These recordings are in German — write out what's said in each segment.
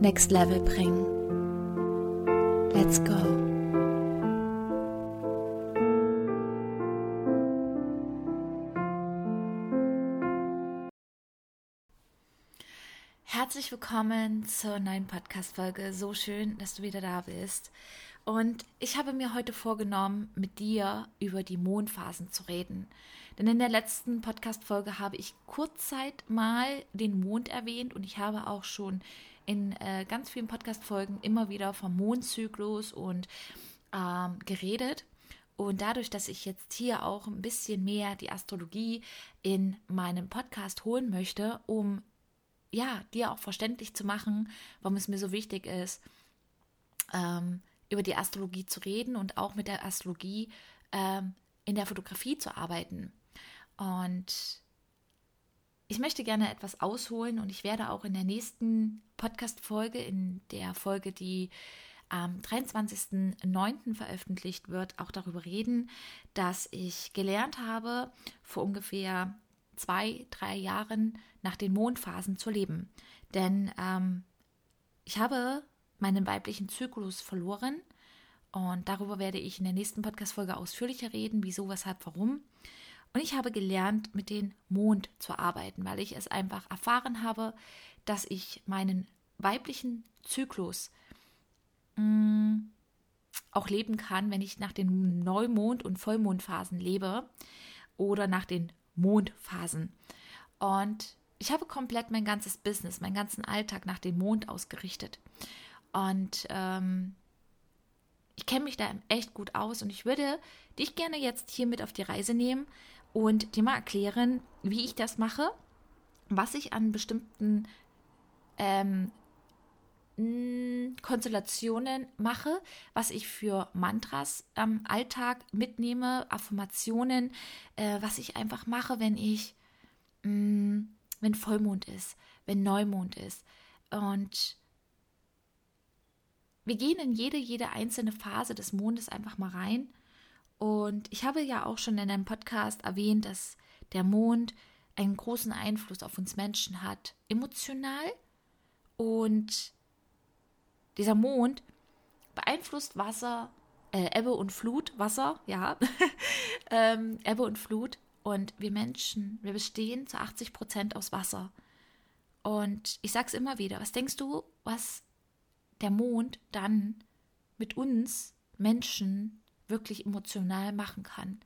next level bringen. Let's go. Herzlich willkommen zur neuen Podcast-Folge. So schön, dass du wieder da bist. Und ich habe mir heute vorgenommen, mit dir über die Mondphasen zu reden. Denn in der letzten Podcast-Folge habe ich kurzzeit mal den Mond erwähnt und ich habe auch schon in äh, ganz vielen Podcast-Folgen immer wieder vom Mondzyklus und ähm, geredet. Und dadurch, dass ich jetzt hier auch ein bisschen mehr die Astrologie in meinem Podcast holen möchte, um ja, dir auch verständlich zu machen, warum es mir so wichtig ist, ähm, über die Astrologie zu reden und auch mit der Astrologie ähm, in der Fotografie zu arbeiten. Und ich möchte gerne etwas ausholen und ich werde auch in der nächsten Podcast-Folge, in der Folge, die am 23.09. veröffentlicht wird, auch darüber reden, dass ich gelernt habe, vor ungefähr zwei, drei Jahren nach den Mondphasen zu leben. Denn ähm, ich habe meinen weiblichen Zyklus verloren und darüber werde ich in der nächsten Podcast-Folge ausführlicher reden, wieso, weshalb, warum. Und ich habe gelernt, mit dem Mond zu arbeiten, weil ich es einfach erfahren habe, dass ich meinen weiblichen Zyklus mm, auch leben kann, wenn ich nach den Neumond- und Vollmondphasen lebe oder nach den Mondphasen. Und ich habe komplett mein ganzes Business, meinen ganzen Alltag nach dem Mond ausgerichtet. Und ähm, ich kenne mich da echt gut aus und ich würde dich gerne jetzt hier mit auf die Reise nehmen, und dir mal erklären, wie ich das mache, was ich an bestimmten ähm, Konstellationen mache, was ich für Mantras am Alltag mitnehme, Affirmationen, äh, was ich einfach mache, wenn ich, mh, wenn Vollmond ist, wenn Neumond ist. Und wir gehen in jede, jede einzelne Phase des Mondes einfach mal rein und ich habe ja auch schon in einem Podcast erwähnt, dass der Mond einen großen Einfluss auf uns Menschen hat, emotional. Und dieser Mond beeinflusst Wasser, äh, Ebbe und Flut, Wasser, ja, ähm, Ebbe und Flut. Und wir Menschen, wir bestehen zu 80 Prozent aus Wasser. Und ich sage es immer wieder, was denkst du, was der Mond dann mit uns Menschen wirklich emotional machen kann.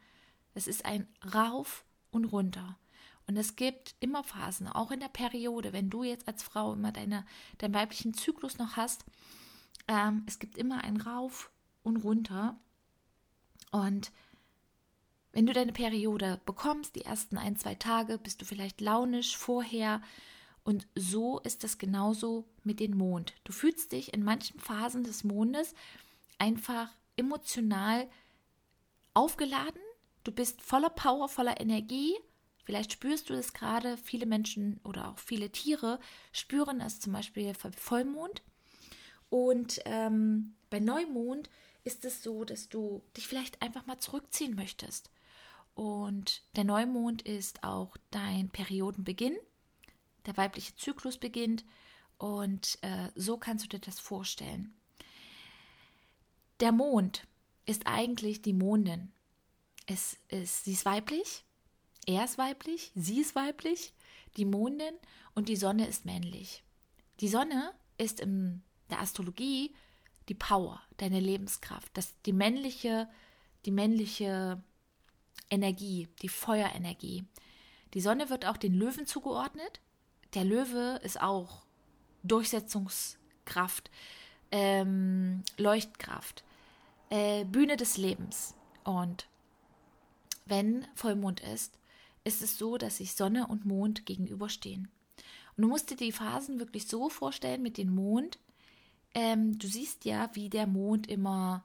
Es ist ein Rauf und runter. Und es gibt immer Phasen, auch in der Periode, wenn du jetzt als Frau immer deine, deinen weiblichen Zyklus noch hast, ähm, es gibt immer ein Rauf und runter. Und wenn du deine Periode bekommst, die ersten ein, zwei Tage, bist du vielleicht launisch vorher. Und so ist es genauso mit dem Mond. Du fühlst dich in manchen Phasen des Mondes einfach emotional aufgeladen, du bist voller Power, voller Energie. Vielleicht spürst du es gerade, viele Menschen oder auch viele Tiere spüren es zum Beispiel bei Vollmond. Und ähm, bei Neumond ist es so, dass du dich vielleicht einfach mal zurückziehen möchtest. Und der Neumond ist auch dein Periodenbeginn. Der weibliche Zyklus beginnt. Und äh, so kannst du dir das vorstellen. Der Mond ist eigentlich die Mondin. Es ist, sie ist weiblich, er ist weiblich, sie ist weiblich, die Mondin und die Sonne ist männlich. Die Sonne ist in der Astrologie die Power, deine Lebenskraft, das, die männliche, die männliche Energie, die Feuerenergie. Die Sonne wird auch den Löwen zugeordnet. Der Löwe ist auch Durchsetzungskraft, ähm, Leuchtkraft äh, Bühne des Lebens. Und wenn Vollmond ist, ist es so, dass sich Sonne und Mond gegenüberstehen. Und du musst dir die Phasen wirklich so vorstellen mit dem Mond, ähm, du siehst ja, wie der Mond immer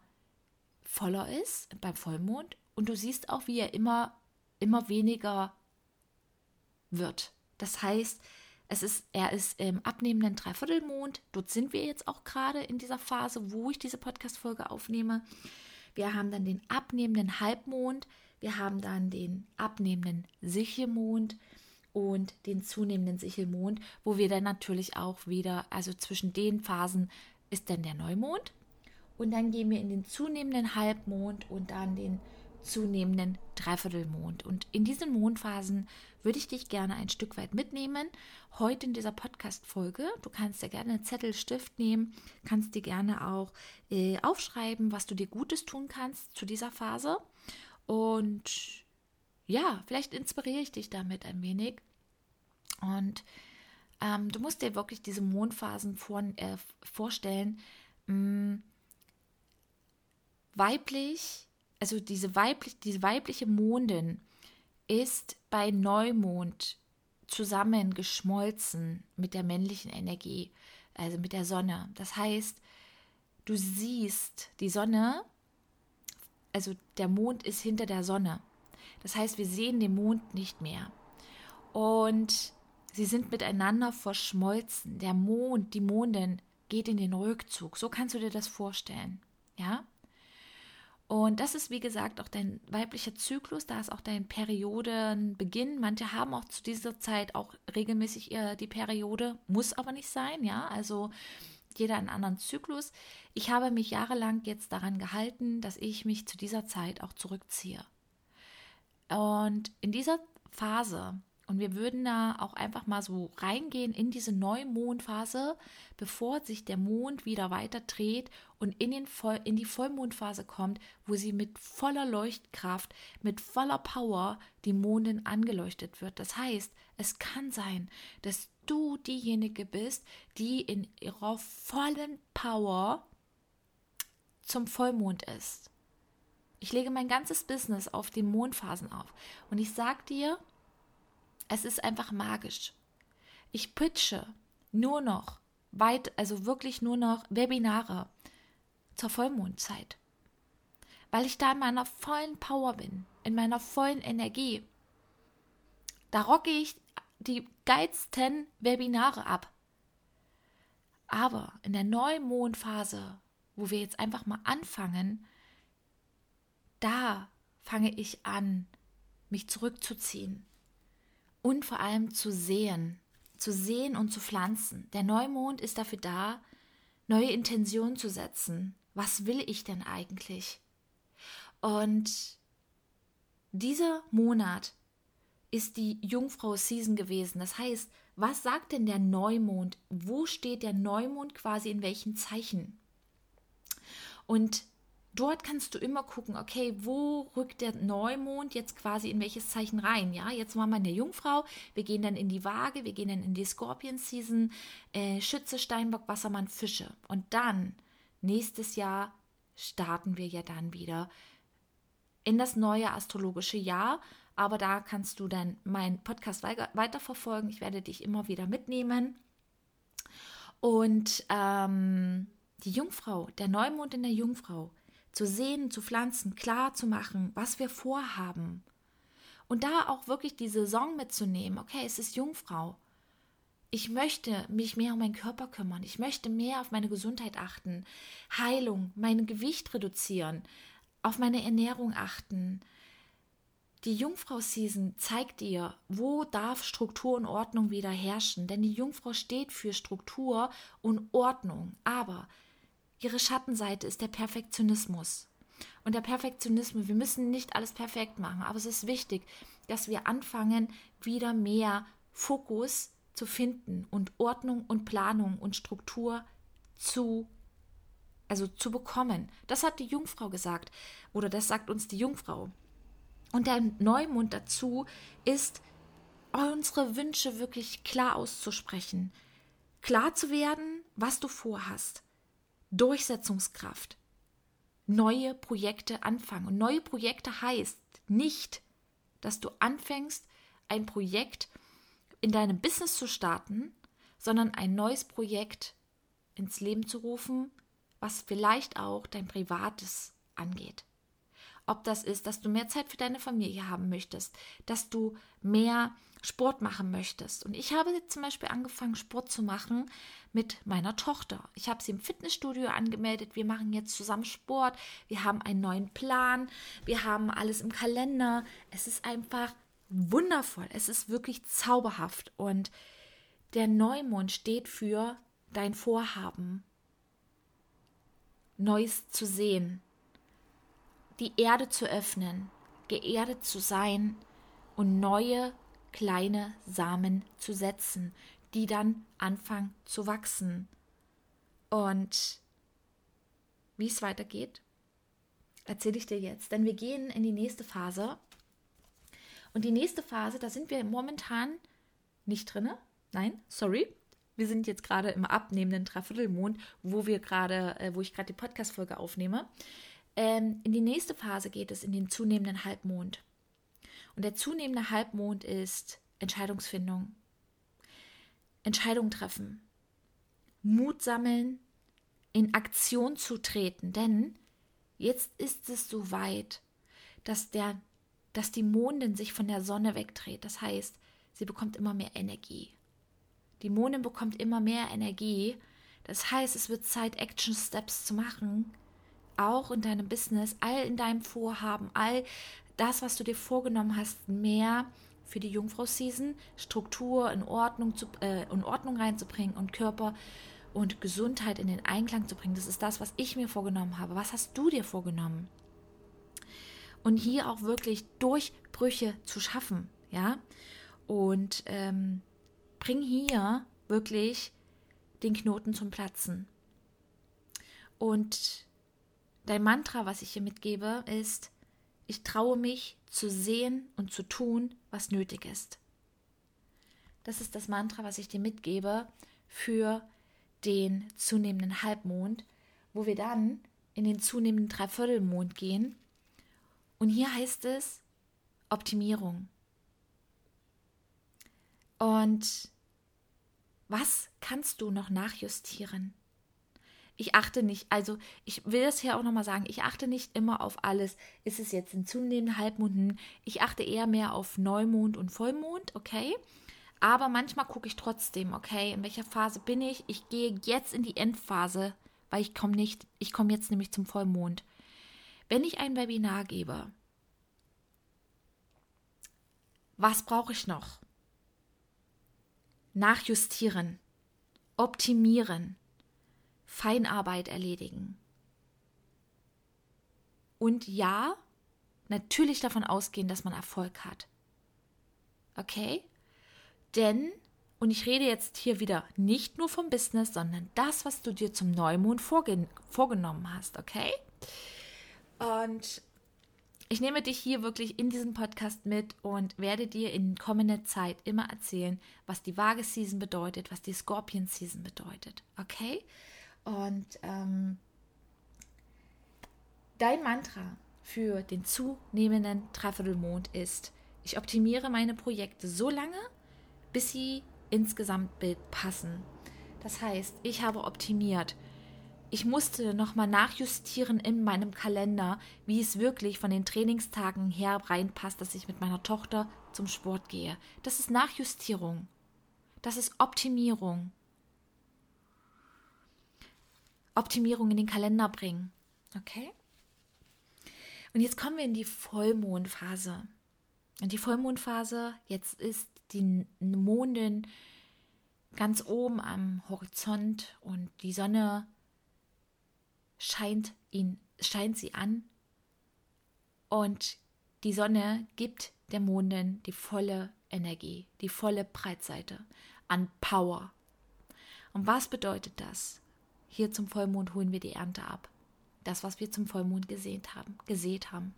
voller ist beim Vollmond und du siehst auch, wie er immer, immer weniger wird. Das heißt, es ist, er ist im abnehmenden Dreiviertelmond. Dort sind wir jetzt auch gerade in dieser Phase, wo ich diese Podcast-Folge aufnehme. Wir haben dann den abnehmenden Halbmond. Wir haben dann den abnehmenden Sichelmond und den zunehmenden Sichelmond, wo wir dann natürlich auch wieder, also zwischen den Phasen ist dann der Neumond. Und dann gehen wir in den zunehmenden Halbmond und dann den zunehmenden Dreiviertelmond. Und in diesen Mondphasen würde ich dich gerne ein Stück weit mitnehmen. Heute in dieser Podcast-Folge. Du kannst dir gerne einen Zettel, Stift nehmen, kannst dir gerne auch äh, aufschreiben, was du dir Gutes tun kannst zu dieser Phase. Und ja, vielleicht inspiriere ich dich damit ein wenig. Und ähm, du musst dir wirklich diese Mondphasen vor, äh, vorstellen. Mh, mm, weiblich, also diese, weiblich, diese weibliche Mondin ist bei Neumond zusammengeschmolzen mit der männlichen Energie, also mit der Sonne. Das heißt, du siehst die Sonne, also der Mond ist hinter der Sonne. Das heißt, wir sehen den Mond nicht mehr. Und sie sind miteinander verschmolzen. Der Mond, die Mondin geht in den Rückzug. So kannst du dir das vorstellen. Ja? Und das ist, wie gesagt, auch dein weiblicher Zyklus, da ist auch dein Periodenbeginn. Manche haben auch zu dieser Zeit auch regelmäßig die Periode, muss aber nicht sein, ja. Also jeder einen anderen Zyklus. Ich habe mich jahrelang jetzt daran gehalten, dass ich mich zu dieser Zeit auch zurückziehe. Und in dieser Phase und wir würden da auch einfach mal so reingehen in diese Neumondphase, bevor sich der Mond wieder weiter dreht und in, den Voll in die Vollmondphase kommt, wo sie mit voller Leuchtkraft, mit voller Power die Mondin angeleuchtet wird. Das heißt, es kann sein, dass du diejenige bist, die in ihrer vollen Power zum Vollmond ist. Ich lege mein ganzes Business auf die Mondphasen auf. Und ich sage dir, es ist einfach magisch. Ich pitche nur noch weit, also wirklich nur noch Webinare zur Vollmondzeit. Weil ich da in meiner vollen Power bin, in meiner vollen Energie. Da rocke ich die geilsten Webinare ab. Aber in der Neumondphase, wo wir jetzt einfach mal anfangen, da fange ich an, mich zurückzuziehen, und vor allem zu sehen, zu sehen und zu pflanzen. Der Neumond ist dafür da, neue Intentionen zu setzen. Was will ich denn eigentlich? Und dieser Monat ist die Jungfrau-Season gewesen. Das heißt, was sagt denn der Neumond? Wo steht der Neumond quasi in welchen Zeichen? Und dort kannst du immer gucken, okay, wo rückt der Neumond jetzt quasi in welches Zeichen rein? Ja, jetzt waren wir in der Jungfrau, wir gehen dann in die Waage, wir gehen dann in die Scorpion Season, äh, Schütze, Steinbock, Wassermann, Fische. Und dann, nächstes Jahr, starten wir ja dann wieder in das neue astrologische Jahr. Aber da kannst du dann meinen Podcast weiterverfolgen. Ich werde dich immer wieder mitnehmen. Und ähm, die Jungfrau, der Neumond in der Jungfrau, zu sehen, zu pflanzen, klar zu machen, was wir vorhaben. Und da auch wirklich die Saison mitzunehmen. Okay, es ist Jungfrau. Ich möchte mich mehr um meinen Körper kümmern. Ich möchte mehr auf meine Gesundheit achten. Heilung, mein Gewicht reduzieren, auf meine Ernährung achten. Die Jungfrau-Season zeigt dir, wo darf Struktur und Ordnung wieder herrschen. Denn die Jungfrau steht für Struktur und Ordnung. Aber Ihre Schattenseite ist der Perfektionismus. Und der Perfektionismus, wir müssen nicht alles perfekt machen, aber es ist wichtig, dass wir anfangen, wieder mehr Fokus zu finden und Ordnung und Planung und Struktur zu also zu bekommen. Das hat die Jungfrau gesagt oder das sagt uns die Jungfrau. Und der Neumond dazu ist unsere Wünsche wirklich klar auszusprechen, klar zu werden, was du vorhast Durchsetzungskraft, neue Projekte anfangen. Und neue Projekte heißt nicht, dass du anfängst, ein Projekt in deinem Business zu starten, sondern ein neues Projekt ins Leben zu rufen, was vielleicht auch dein Privates angeht. Ob das ist, dass du mehr Zeit für deine Familie haben möchtest, dass du mehr Sport machen möchtest. Und ich habe zum Beispiel angefangen, Sport zu machen mit meiner Tochter. Ich habe sie im Fitnessstudio angemeldet. Wir machen jetzt zusammen Sport. Wir haben einen neuen Plan. Wir haben alles im Kalender. Es ist einfach wundervoll. Es ist wirklich zauberhaft. Und der Neumond steht für dein Vorhaben, Neues zu sehen, die Erde zu öffnen, geerdet zu sein und neue kleine Samen zu setzen, die dann anfangen zu wachsen. Und wie es weitergeht, erzähle ich dir jetzt, denn wir gehen in die nächste Phase. Und die nächste Phase, da sind wir momentan nicht drinne. Nein, sorry. Wir sind jetzt gerade im abnehmenden Dreiviertelmond, wo wir gerade, äh, wo ich gerade die Podcast-Folge aufnehme. Ähm, in die nächste Phase geht es in den zunehmenden Halbmond. Und der zunehmende Halbmond ist Entscheidungsfindung, Entscheidung treffen, Mut sammeln, in Aktion zu treten, denn jetzt ist es so weit, dass der, dass die Mondin sich von der Sonne wegdreht. Das heißt, sie bekommt immer mehr Energie. Die Mondin bekommt immer mehr Energie. Das heißt, es wird Zeit, Action Steps zu machen, auch in deinem Business, all in deinem Vorhaben, all das, was du dir vorgenommen hast, mehr für die Jungfrau-Season, Struktur in Ordnung, zu, äh, in Ordnung reinzubringen und Körper und Gesundheit in den Einklang zu bringen. Das ist das, was ich mir vorgenommen habe. Was hast du dir vorgenommen? Und hier auch wirklich Durchbrüche zu schaffen, ja. Und ähm, bring hier wirklich den Knoten zum Platzen. Und dein Mantra, was ich hier mitgebe, ist, ich traue mich zu sehen und zu tun, was nötig ist. Das ist das Mantra, was ich dir mitgebe für den zunehmenden Halbmond, wo wir dann in den zunehmenden Dreiviertelmond gehen. Und hier heißt es Optimierung. Und was kannst du noch nachjustieren? Ich achte nicht, also ich will das hier auch nochmal sagen, ich achte nicht immer auf alles. Ist es jetzt ein zunehmender Halbmond? Ich achte eher mehr auf Neumond und Vollmond, okay? Aber manchmal gucke ich trotzdem, okay, in welcher Phase bin ich? Ich gehe jetzt in die Endphase, weil ich komme nicht, ich komme jetzt nämlich zum Vollmond. Wenn ich ein Webinar gebe, was brauche ich noch? Nachjustieren, optimieren, Feinarbeit erledigen. Und ja, natürlich davon ausgehen, dass man Erfolg hat. Okay? Denn, und ich rede jetzt hier wieder nicht nur vom Business, sondern das, was du dir zum Neumond vorge vorgenommen hast, okay? Und ich nehme dich hier wirklich in diesem Podcast mit und werde dir in kommender Zeit immer erzählen, was die Waage-Season bedeutet, was die Scorpion-Season bedeutet, okay? Und ähm, dein Mantra für den zunehmenden Dreiviertelmond ist, ich optimiere meine Projekte so lange, bis sie ins Gesamtbild passen. Das heißt, ich habe optimiert. Ich musste nochmal nachjustieren in meinem Kalender, wie es wirklich von den Trainingstagen her reinpasst, dass ich mit meiner Tochter zum Sport gehe. Das ist Nachjustierung. Das ist Optimierung. Optimierung in den Kalender bringen. Okay? Und jetzt kommen wir in die Vollmondphase. Und die Vollmondphase, jetzt ist die Mondin ganz oben am Horizont und die Sonne scheint ihn, scheint sie an. Und die Sonne gibt der Mondin die volle Energie, die volle Breitseite an Power. Und was bedeutet das? Hier zum Vollmond holen wir die Ernte ab. Das, was wir zum Vollmond gesät haben. Gesät haben.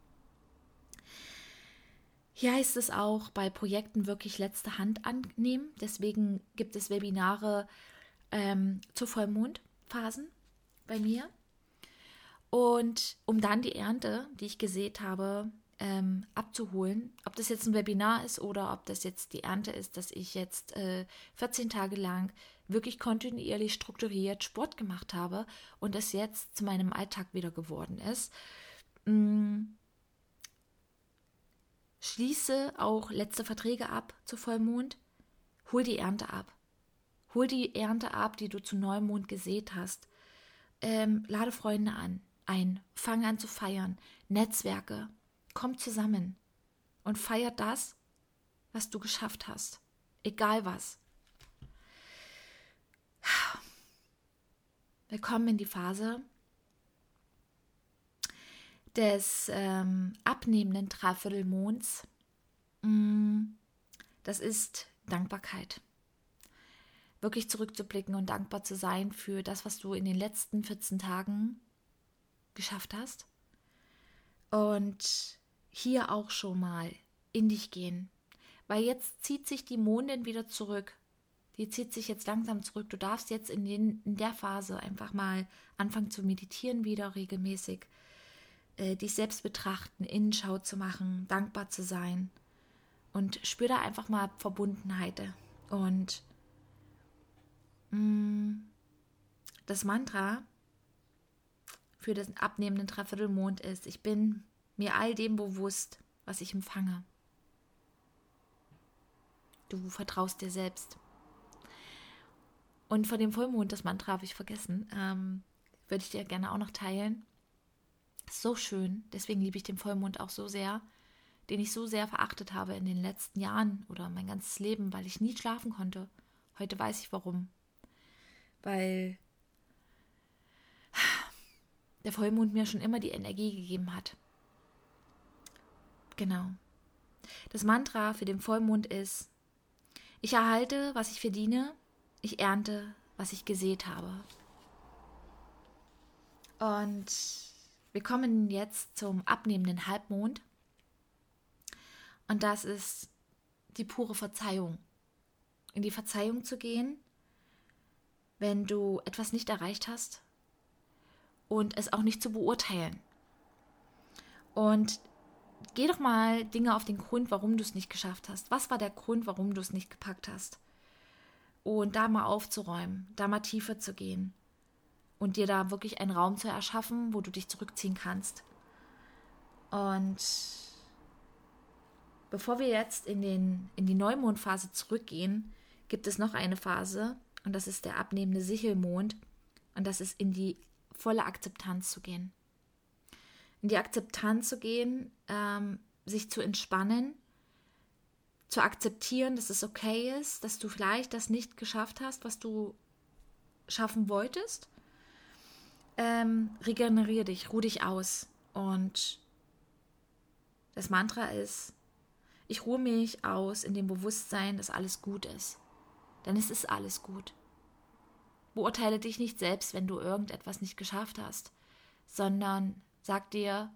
Hier heißt es auch, bei Projekten wirklich letzte Hand annehmen. Deswegen gibt es Webinare ähm, zu Vollmondphasen bei mir. Und um dann die Ernte, die ich gesät habe, ähm, abzuholen. Ob das jetzt ein Webinar ist oder ob das jetzt die Ernte ist, dass ich jetzt äh, 14 Tage lang wirklich kontinuierlich strukturiert Sport gemacht habe und es jetzt zu meinem Alltag wieder geworden ist. Mm. Schließe auch letzte Verträge ab zu Vollmond. Hol die Ernte ab. Hol die Ernte ab, die du zu Neumond gesät hast. Ähm, lade Freunde an, ein. Fang an zu feiern. Netzwerke. Komm zusammen und feiert das, was du geschafft hast. Egal was. Wir kommen in die Phase des ähm, abnehmenden Dreiviertelmonds. Mm, das ist Dankbarkeit. Wirklich zurückzublicken und dankbar zu sein für das, was du in den letzten 14 Tagen geschafft hast. Und hier auch schon mal in dich gehen. Weil jetzt zieht sich die Mondin wieder zurück die zieht sich jetzt langsam zurück. Du darfst jetzt in, den, in der Phase einfach mal anfangen zu meditieren wieder regelmäßig, äh, dich selbst betrachten, Innenschau zu machen, dankbar zu sein und spür da einfach mal Verbundenheit. Und mh, mm, das Mantra für den abnehmenden Dreiviertelmond ist, ich bin mir all dem bewusst, was ich empfange. Du vertraust dir selbst. Und vor dem Vollmond, das Mantra habe ich vergessen, ähm, würde ich dir gerne auch noch teilen. So schön, deswegen liebe ich den Vollmond auch so sehr, den ich so sehr verachtet habe in den letzten Jahren oder mein ganzes Leben, weil ich nie schlafen konnte. Heute weiß ich warum. Weil der Vollmond mir schon immer die Energie gegeben hat. Genau. Das Mantra für den Vollmond ist, ich erhalte, was ich verdiene, ich ernte, was ich gesät habe. Und wir kommen jetzt zum abnehmenden Halbmond. Und das ist die pure Verzeihung. In die Verzeihung zu gehen, wenn du etwas nicht erreicht hast und es auch nicht zu beurteilen. Und geh doch mal Dinge auf den Grund, warum du es nicht geschafft hast. Was war der Grund, warum du es nicht gepackt hast? und da mal aufzuräumen, da mal tiefer zu gehen und dir da wirklich einen Raum zu erschaffen, wo du dich zurückziehen kannst. Und bevor wir jetzt in, den, in die Neumondphase zurückgehen, gibt es noch eine Phase und das ist der abnehmende Sichelmond und das ist in die volle Akzeptanz zu gehen. In die Akzeptanz zu gehen, ähm, sich zu entspannen zu akzeptieren, dass es okay ist, dass du vielleicht das nicht geschafft hast, was du schaffen wolltest. Ähm, regeneriere dich, ruh dich aus. Und das Mantra ist, ich ruhe mich aus in dem Bewusstsein, dass alles gut ist. Denn es ist alles gut. Beurteile dich nicht selbst, wenn du irgendetwas nicht geschafft hast, sondern sag dir,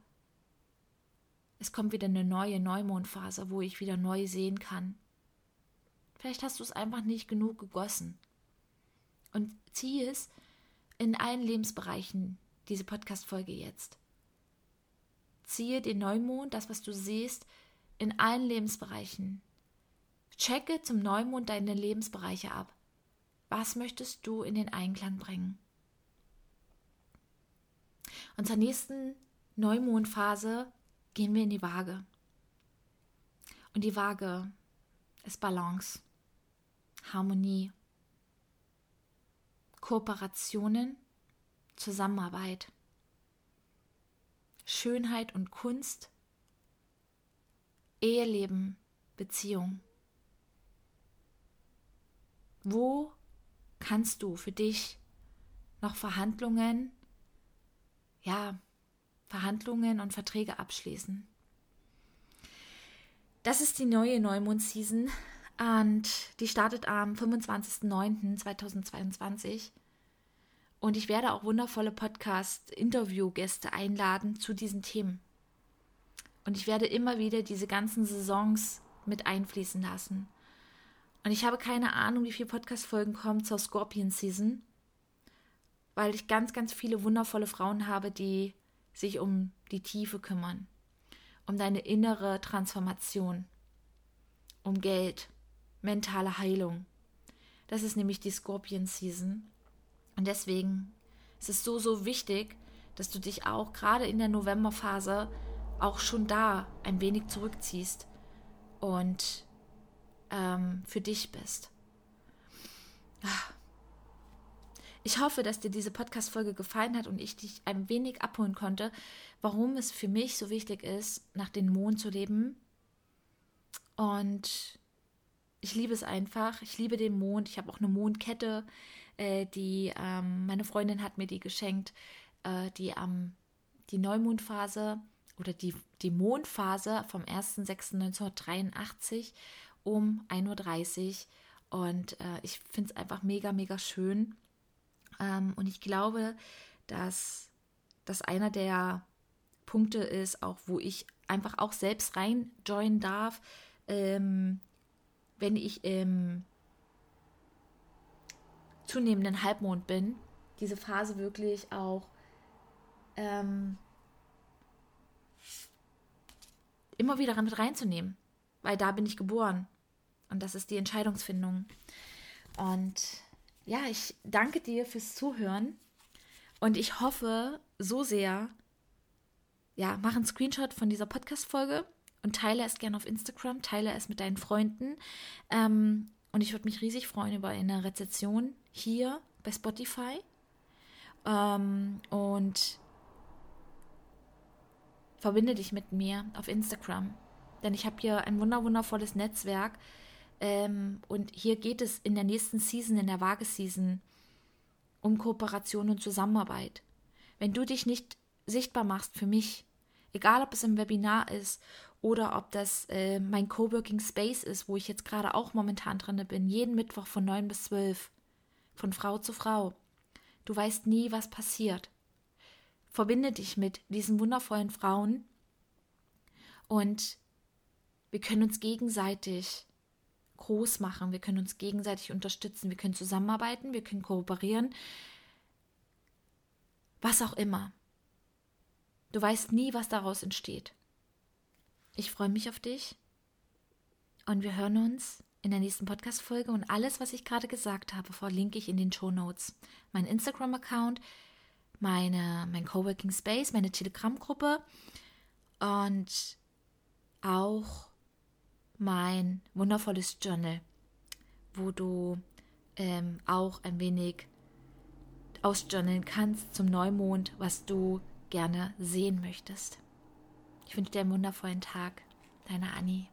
es kommt wieder eine neue Neumondphase, wo ich wieder neu sehen kann. Vielleicht hast du es einfach nicht genug gegossen. Und ziehe es in allen Lebensbereichen, diese Podcast-Folge jetzt. Ziehe den Neumond, das, was du siehst, in allen Lebensbereichen. Checke zum Neumond deine Lebensbereiche ab. Was möchtest du in den Einklang bringen? Und zur nächsten Neumondphase gehen wir in die Waage. Und die Waage ist Balance, Harmonie, Kooperationen, Zusammenarbeit, Schönheit und Kunst, Eheleben, Beziehung. Wo kannst du für dich noch Verhandlungen, ja, Verhandlungen und Verträge abschließen. Das ist die neue Neumond-Season und die startet am 25.09.2022. Und ich werde auch wundervolle Podcast-Interview-Gäste einladen zu diesen Themen. Und ich werde immer wieder diese ganzen Saisons mit einfließen lassen. Und ich habe keine Ahnung, wie viele Podcast-Folgen kommen zur Scorpion-Season, weil ich ganz, ganz viele wundervolle Frauen habe, die sich um die Tiefe kümmern. um deine innere Transformation, um Geld, mentale Heilung. Das ist nämlich die Scorpion Season. Und deswegen ist es so, so wichtig, dass du dich auch gerade in der Novemberphase auch schon da ein wenig zurückziehst und ähm, für dich bist. Ich hoffe, dass dir diese Podcast-Folge gefallen hat und ich dich ein wenig abholen konnte, warum es für mich so wichtig ist, nach dem Mond zu leben. Und ich liebe es einfach. Ich liebe den Mond. Ich habe auch eine Mondkette, äh, die ähm, meine Freundin hat mir die geschenkt, äh, die am die Neumondphase oder die, die Mondphase vom 1.6.1983 um 1.30 Uhr. Und äh, ich finde es einfach mega, mega schön. Ähm, und ich glaube, dass das einer der Punkte ist, auch wo ich einfach auch selbst rein joinen darf, ähm, wenn ich im zunehmenden Halbmond bin, diese Phase wirklich auch ähm, immer wieder mit reinzunehmen, weil da bin ich geboren. Und das ist die Entscheidungsfindung. Und ja, ich danke dir fürs Zuhören. Und ich hoffe so sehr, ja, mach einen Screenshot von dieser Podcast-Folge und teile es gerne auf Instagram, teile es mit deinen Freunden. Ähm, und ich würde mich riesig freuen über eine Rezession hier bei Spotify. Ähm, und verbinde dich mit mir auf Instagram. Denn ich habe hier ein wunderwundervolles Netzwerk. Ähm, und hier geht es in der nächsten Season, in der Waage-Season, um Kooperation und Zusammenarbeit. Wenn du dich nicht sichtbar machst für mich, egal ob es im Webinar ist oder ob das äh, mein Coworking Space ist, wo ich jetzt gerade auch momentan drin bin, jeden Mittwoch von 9 bis 12, von Frau zu Frau. Du weißt nie, was passiert verbinde dich mit diesen wundervollen Frauen und wir können uns gegenseitig groß machen, wir können uns gegenseitig unterstützen, wir können zusammenarbeiten, wir können kooperieren, was auch immer. Du weißt nie, was daraus entsteht. Ich freue mich auf dich. Und wir hören uns in der nächsten Podcast-Folge. Und alles, was ich gerade gesagt habe, verlinke ich in den Show Notes. Mein Instagram-Account, meine, mein Coworking Space, meine Telegram-Gruppe. Und auch mein wundervolles Journal, wo du ähm, auch ein wenig ausjournalen kannst zum Neumond, was du gerne sehen möchtest. Ich wünsche dir einen wundervollen Tag. Deine Annie.